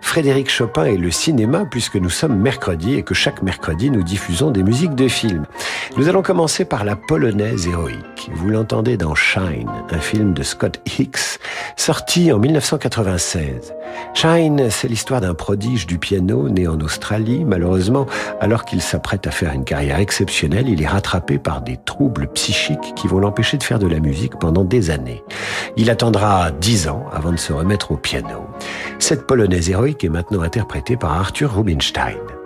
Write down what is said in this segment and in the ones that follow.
Frédéric Chopin et le cinéma, puisque nous sommes mercredi et que chaque mercredi nous diffusons des musiques de films. Nous allons commencer par la polonaise héroïque. Vous l'entendez dans Shine, un film de Scott Hicks, sorti en 1996. Shine, c'est l'histoire d'un prodige du piano né en Australie. Malheureusement, alors qu'il s'apprête à faire une carrière exceptionnelle, il est rattrapé par des troubles psychiques qui vont l'empêcher de faire de la musique pendant des années. Il attendra dix ans avant de se remettre au piano. Cette polonaise héroïque est maintenant interprétée par Arthur Rubinstein.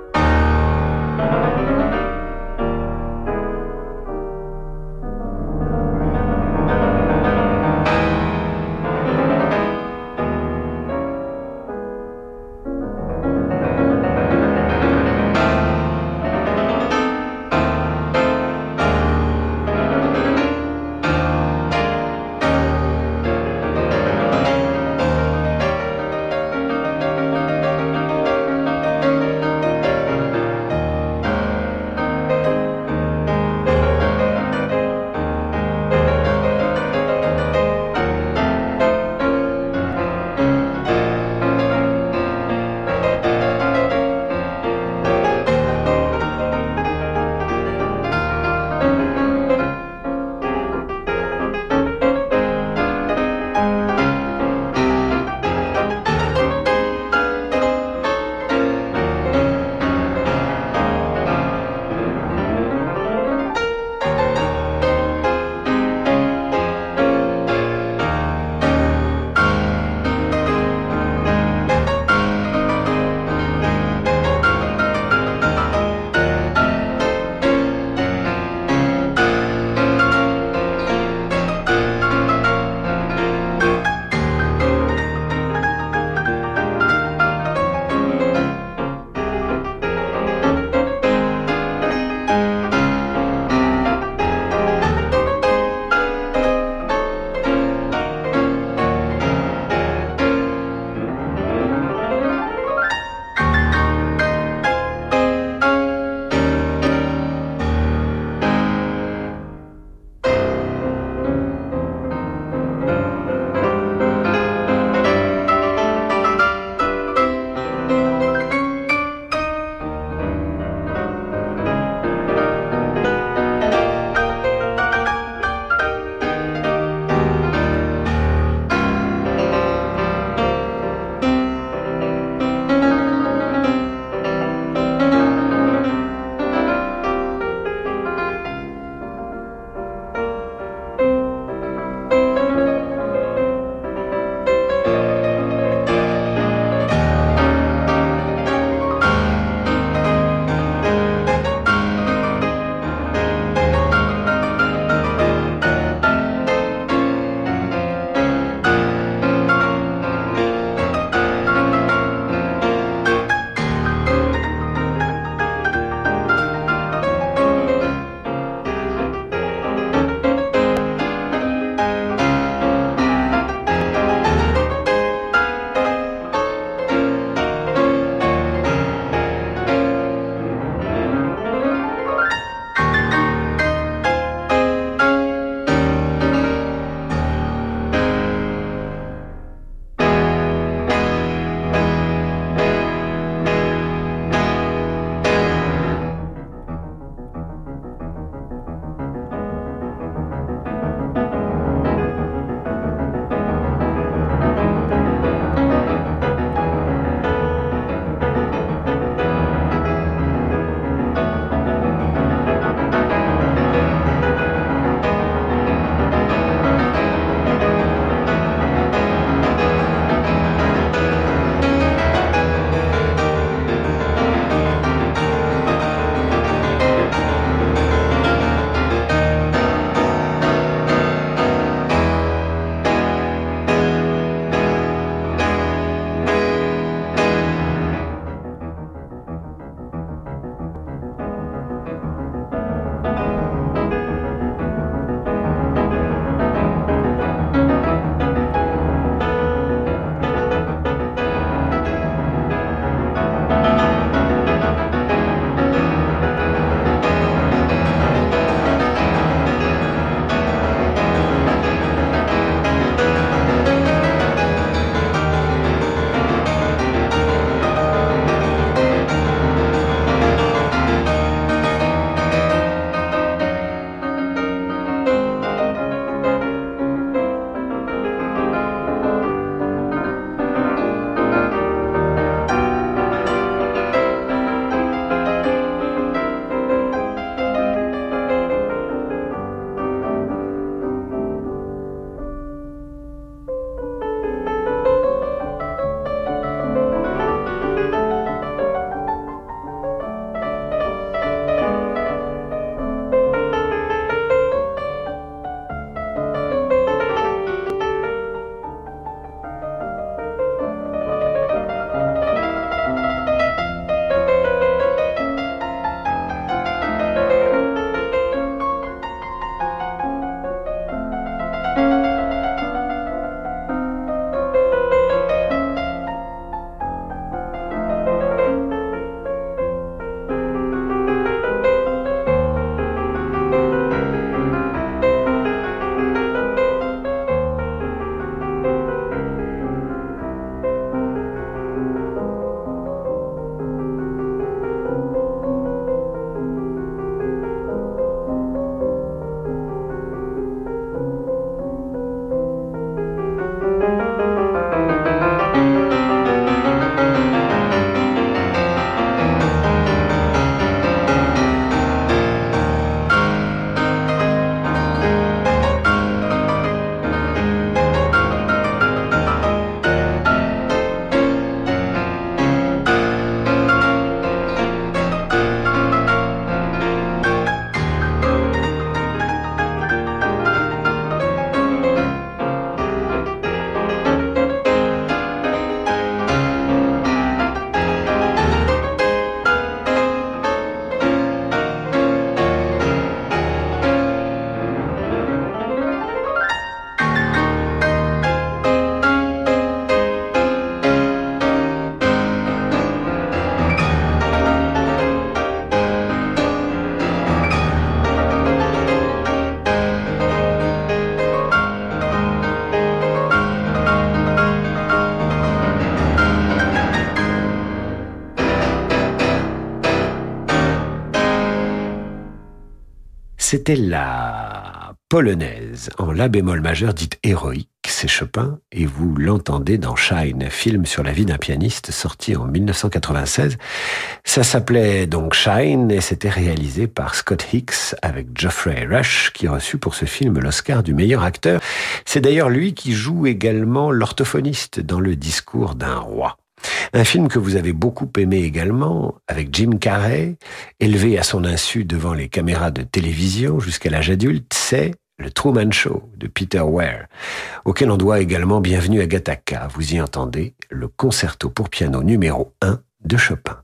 C'était la polonaise en la bémol majeur dite héroïque, c'est Chopin, et vous l'entendez dans Shine, film sur la vie d'un pianiste sorti en 1996. Ça s'appelait donc Shine et c'était réalisé par Scott Hicks avec Geoffrey Rush qui reçut pour ce film l'Oscar du meilleur acteur. C'est d'ailleurs lui qui joue également l'orthophoniste dans le discours d'un roi. Un film que vous avez beaucoup aimé également, avec Jim Carrey, élevé à son insu devant les caméras de télévision jusqu'à l'âge adulte, c'est le Truman Show de Peter Ware, auquel on doit également Bienvenue à Gattaca. Vous y entendez le concerto pour piano numéro 1 de Chopin.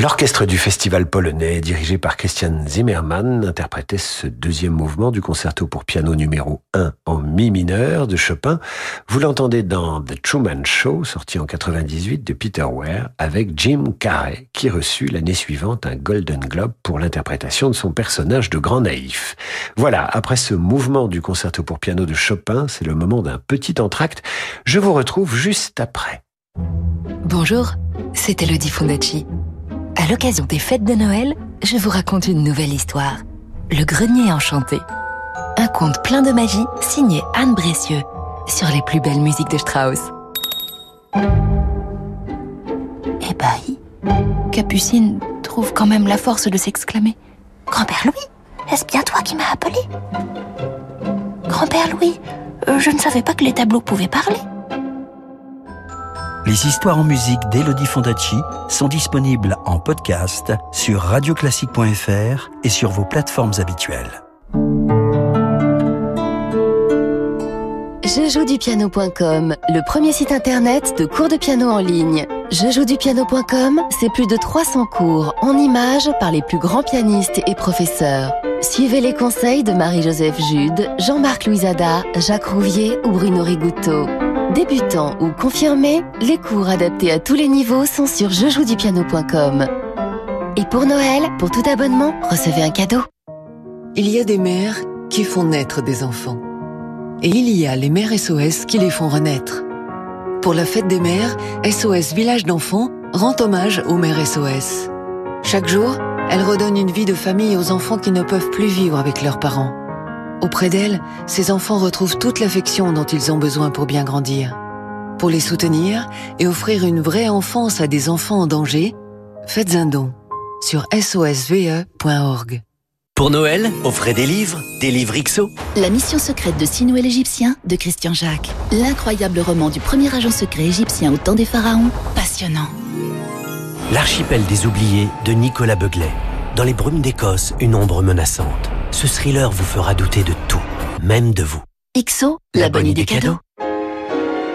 L'orchestre du festival polonais, dirigé par Christian Zimmermann, interprétait ce deuxième mouvement du concerto pour piano numéro 1 en mi mineur de Chopin. Vous l'entendez dans The Truman Show, sorti en 98 de Peter Ware, avec Jim Carrey, qui reçut l'année suivante un Golden Globe pour l'interprétation de son personnage de grand naïf. Voilà, après ce mouvement du concerto pour piano de Chopin, c'est le moment d'un petit entracte. Je vous retrouve juste après. Bonjour, c'est Elodie Fondacci. À l'occasion des fêtes de Noël, je vous raconte une nouvelle histoire. Le grenier enchanté. Un conte plein de magie signé Anne Bressieux sur les plus belles musiques de Strauss. Ébahi, Capucine trouve quand même la force de s'exclamer. Grand-père Louis, est-ce bien toi qui m'as appelé? Grand-père Louis, euh, je ne savais pas que les tableaux pouvaient parler. Les histoires en musique d'Elodie Fondacci sont disponibles en podcast sur radioclassique.fr et sur vos plateformes habituelles. Je joue du piano.com, le premier site internet de cours de piano en ligne. Je joue du piano.com, c'est plus de 300 cours en images par les plus grands pianistes et professeurs. Suivez les conseils de Marie-Joseph Jude, Jean-Marc Louisada, Jacques Rouvier ou Bruno Rigouteau. Débutants ou confirmés, les cours adaptés à tous les niveaux sont sur jejoudupiano.com. Et pour Noël, pour tout abonnement, recevez un cadeau. Il y a des mères qui font naître des enfants. Et il y a les mères SOS qui les font renaître. Pour la fête des mères, SOS Village d'enfants rend hommage aux mères SOS. Chaque jour, elle redonne une vie de famille aux enfants qui ne peuvent plus vivre avec leurs parents. Auprès d'elle, ces enfants retrouvent toute l'affection dont ils ont besoin pour bien grandir. Pour les soutenir et offrir une vraie enfance à des enfants en danger, faites un don sur sosve.org. Pour Noël, offrez des livres, des livres XO. La mission secrète de Sinoué l'Égyptien de Christian Jacques. L'incroyable roman du premier agent secret égyptien au temps des pharaons. Passionnant. L'archipel des oubliés de Nicolas Beuglet. Dans les brumes d'Écosse, une ombre menaçante. Ce thriller vous fera douter de tout, même de vous. XO, la, bonne idée cadeau.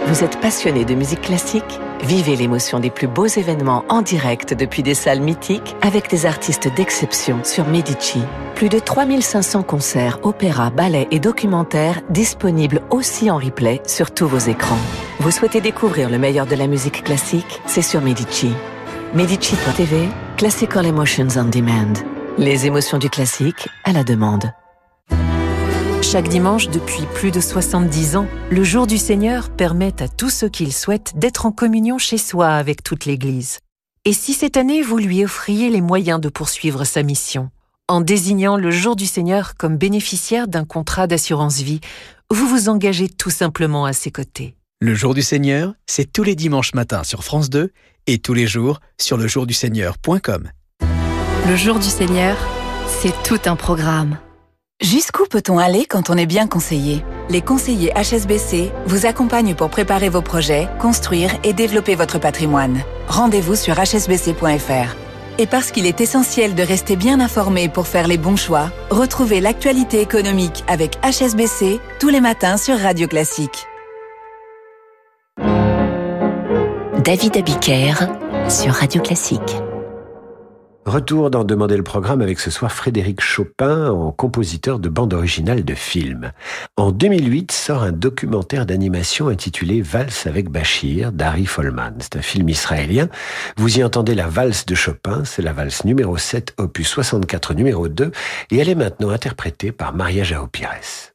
Vous êtes passionné de musique classique? Vivez l'émotion des plus beaux événements en direct depuis des salles mythiques avec des artistes d'exception sur Medici. Plus de 3500 concerts, opéras, ballets et documentaires disponibles aussi en replay sur tous vos écrans. Vous souhaitez découvrir le meilleur de la musique classique? C'est sur Medici. Medici.tv, Classical Emotions on Demand. Les émotions du classique à la demande. Chaque dimanche depuis plus de 70 ans, le jour du Seigneur permet à tous ceux qui le souhaitent d'être en communion chez soi avec toute l'Église. Et si cette année vous lui offriez les moyens de poursuivre sa mission En désignant le jour du Seigneur comme bénéficiaire d'un contrat d'assurance vie, vous vous engagez tout simplement à ses côtés. Le jour du Seigneur, c'est tous les dimanches matins sur France 2 et tous les jours sur lejourduseigneur.com. Le jour du Seigneur, c'est tout un programme. Jusqu'où peut-on aller quand on est bien conseillé? Les conseillers HSBC vous accompagnent pour préparer vos projets, construire et développer votre patrimoine. Rendez-vous sur hsbc.fr. Et parce qu'il est essentiel de rester bien informé pour faire les bons choix, retrouvez l'actualité économique avec HSBC tous les matins sur Radio Classique. David Abiker sur Radio Classique. Retour dans Demander le programme avec ce soir Frédéric Chopin en compositeur de bande originale de film. En 2008 sort un documentaire d'animation intitulé Valse avec Bachir d'Harry Folman. C'est un film israélien. Vous y entendez la valse de Chopin, c'est la valse numéro 7, opus 64 numéro 2, et elle est maintenant interprétée par Maria Jao Pires.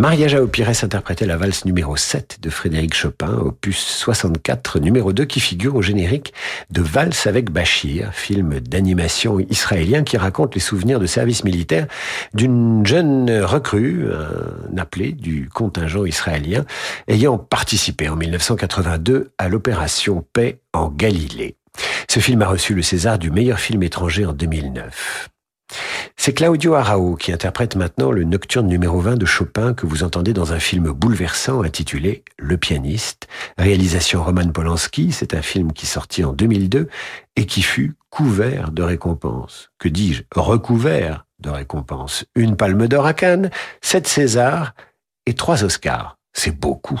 Maria Jao Pires interprétait la valse numéro 7 de Frédéric Chopin, opus 64, numéro 2, qui figure au générique de Valse avec Bachir, film d'animation israélien qui raconte les souvenirs de service militaire d'une jeune recrue, un appelé du contingent israélien, ayant participé en 1982 à l'opération Paix en Galilée. Ce film a reçu le César du meilleur film étranger en 2009. C'est Claudio Arao qui interprète maintenant le nocturne numéro 20 de Chopin que vous entendez dans un film bouleversant intitulé Le pianiste, réalisation Roman Polanski. C'est un film qui sortit en 2002 et qui fut couvert de récompenses. Que dis-je? Recouvert de récompenses. Une palme d'or à Cannes, sept Césars et trois Oscars. C'est beaucoup.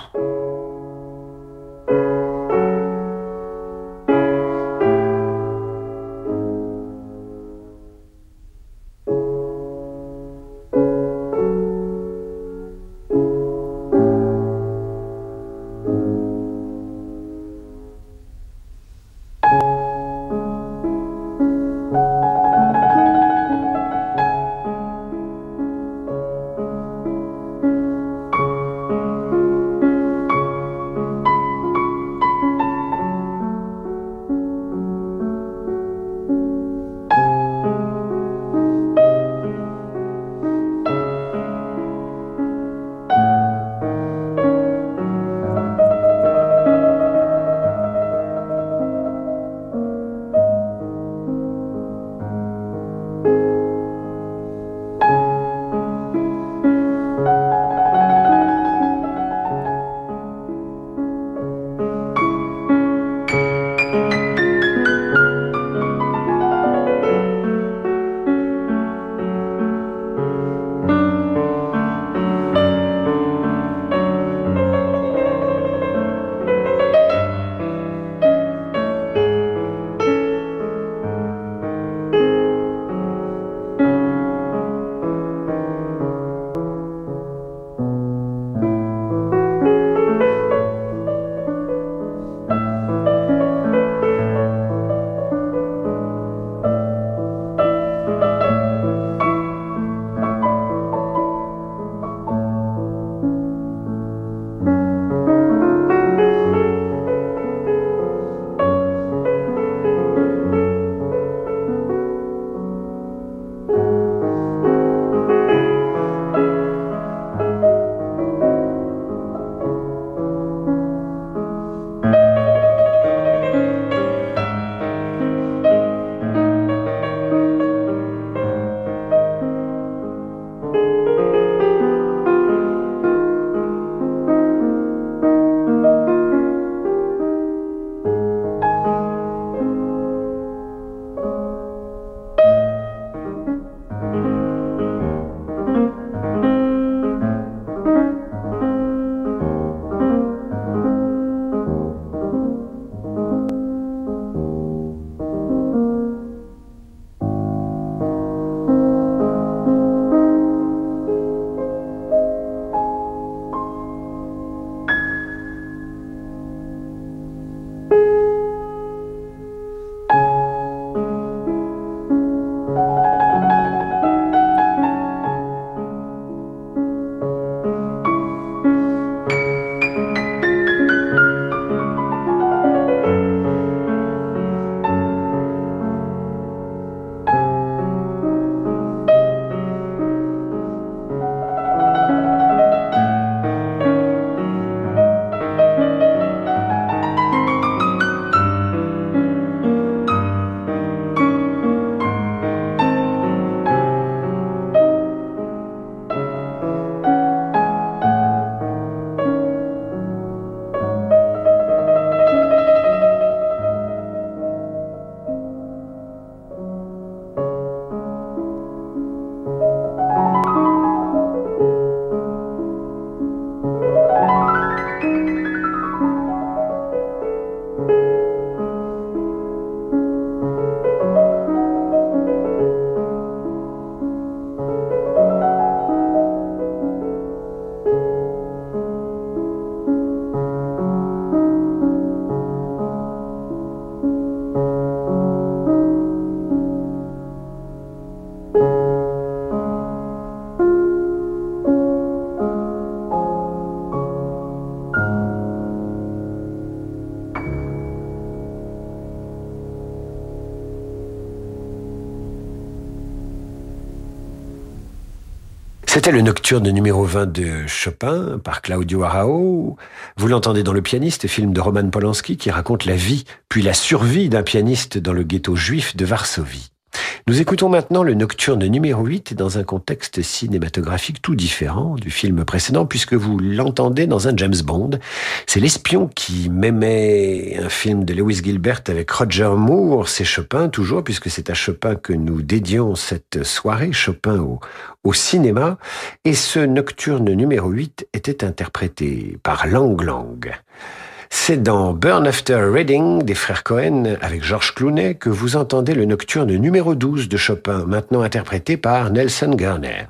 Le nocturne numéro 20 de Chopin par Claudio Arao. Vous l'entendez dans Le pianiste, film de Roman Polanski qui raconte la vie puis la survie d'un pianiste dans le ghetto juif de Varsovie. Nous écoutons maintenant le nocturne numéro 8 dans un contexte cinématographique tout différent du film précédent puisque vous l'entendez dans un James Bond. C'est l'espion qui m'aimait un film de Lewis Gilbert avec Roger Moore. C'est Chopin toujours puisque c'est à Chopin que nous dédions cette soirée, Chopin au, cinéma. Et ce nocturne numéro 8 était interprété par Lang Lang. C'est dans Burn After Reading des frères Cohen avec Georges Clooney que vous entendez le nocturne numéro 12 de Chopin, maintenant interprété par Nelson Garner.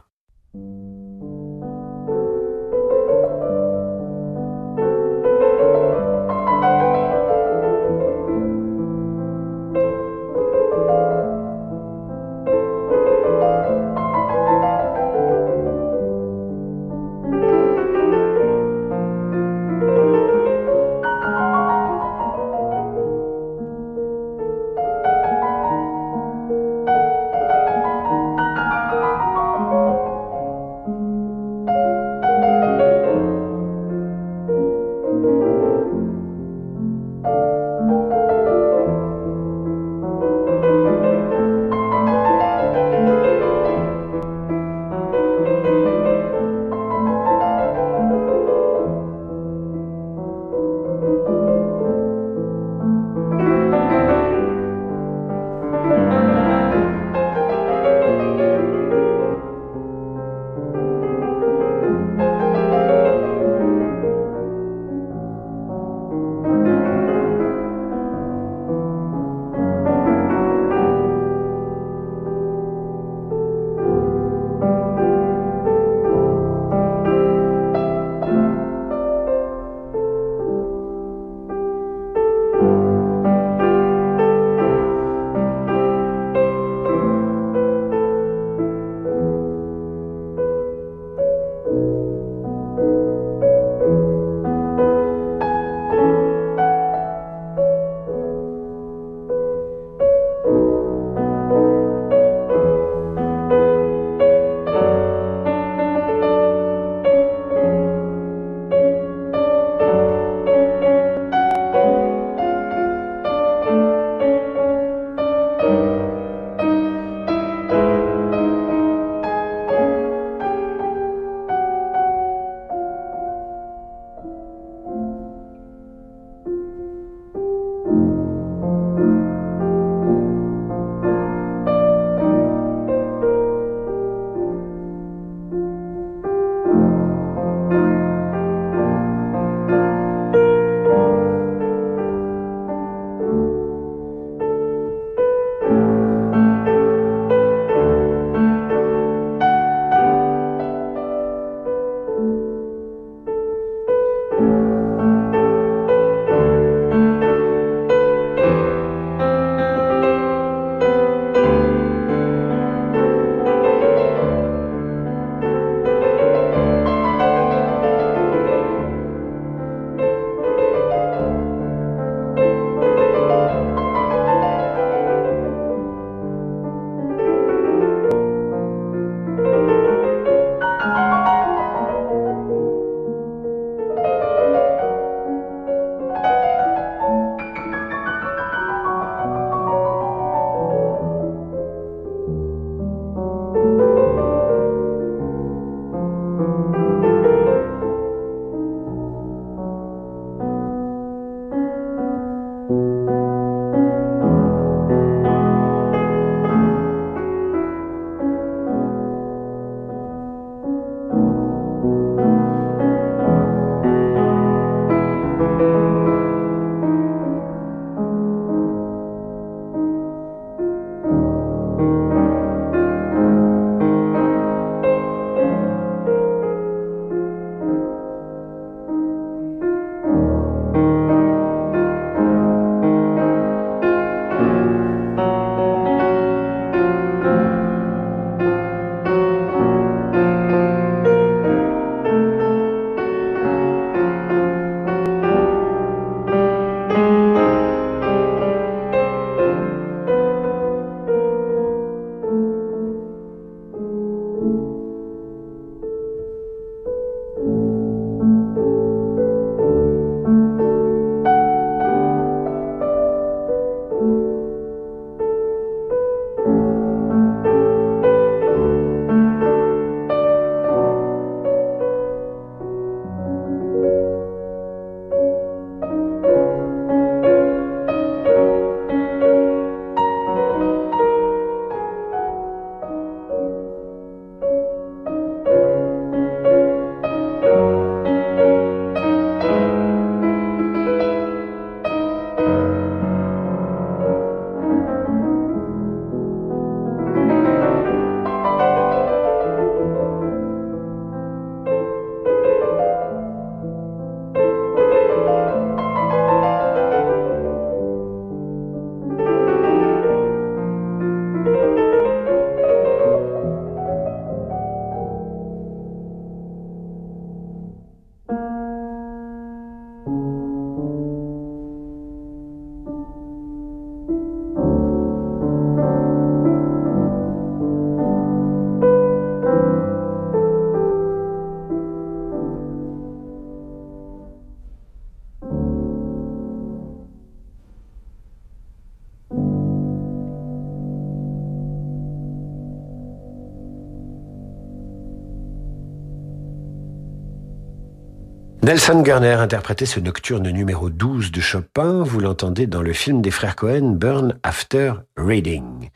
Nelson Garner interprétait ce nocturne numéro 12 de Chopin. Vous l'entendez dans le film des frères Cohen, Burn After Reading.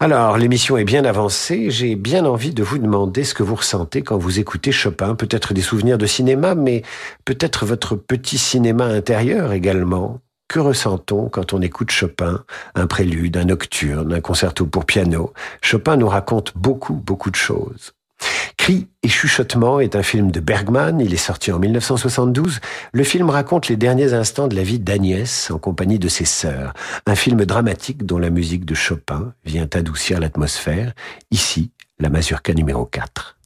Alors, l'émission est bien avancée. J'ai bien envie de vous demander ce que vous ressentez quand vous écoutez Chopin. Peut-être des souvenirs de cinéma, mais peut-être votre petit cinéma intérieur également. Que ressent-on quand on écoute Chopin, un prélude, un nocturne, un concerto pour piano Chopin nous raconte beaucoup, beaucoup de choses. Cris et chuchotements est un film de Bergman, il est sorti en 1972. Le film raconte les derniers instants de la vie d'Agnès en compagnie de ses sœurs. Un film dramatique dont la musique de Chopin vient adoucir l'atmosphère. Ici, la mazurka numéro 4.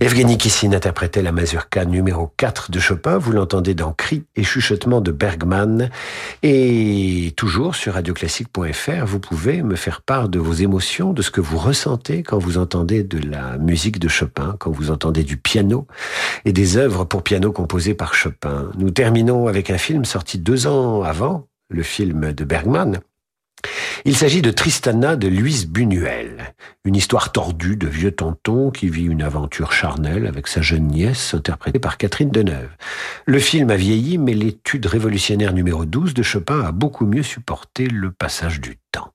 Evgeny Kissin interprétait la mazurka numéro 4 de Chopin. Vous l'entendez dans Cris et chuchotements de Bergman. Et toujours sur radioclassique.fr, vous pouvez me faire part de vos émotions, de ce que vous ressentez quand vous entendez de la musique de Chopin, quand vous entendez du piano et des œuvres pour piano composées par Chopin. Nous terminons avec un film sorti deux ans avant, le film de Bergman, il s'agit de Tristana de Louise Buñuel, une histoire tordue de vieux tonton qui vit une aventure charnelle avec sa jeune nièce interprétée par Catherine Deneuve. Le film a vieilli, mais l'étude révolutionnaire numéro 12 de Chopin a beaucoup mieux supporté le passage du temps.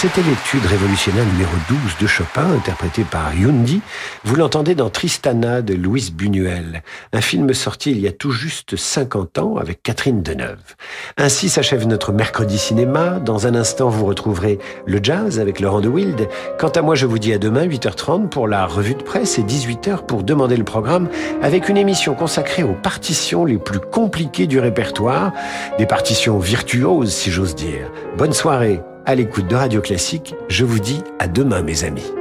C'était l'étude révolutionnaire numéro 12 de Chopin, interprétée par Yundi. Vous l'entendez dans Tristana de Louise Buñuel, un film sorti il y a tout juste 50 ans avec Catherine Deneuve. Ainsi s'achève notre mercredi cinéma. Dans un instant, vous retrouverez le jazz avec Laurent de Wild. Quant à moi, je vous dis à demain, 8h30 pour la revue de presse et 18h pour demander le programme avec une émission consacrée aux partitions les plus compliquées du répertoire, des partitions virtuoses si j'ose dire. Bonne soirée à l'écoute de Radio Classique. Je vous dis à demain mes amis.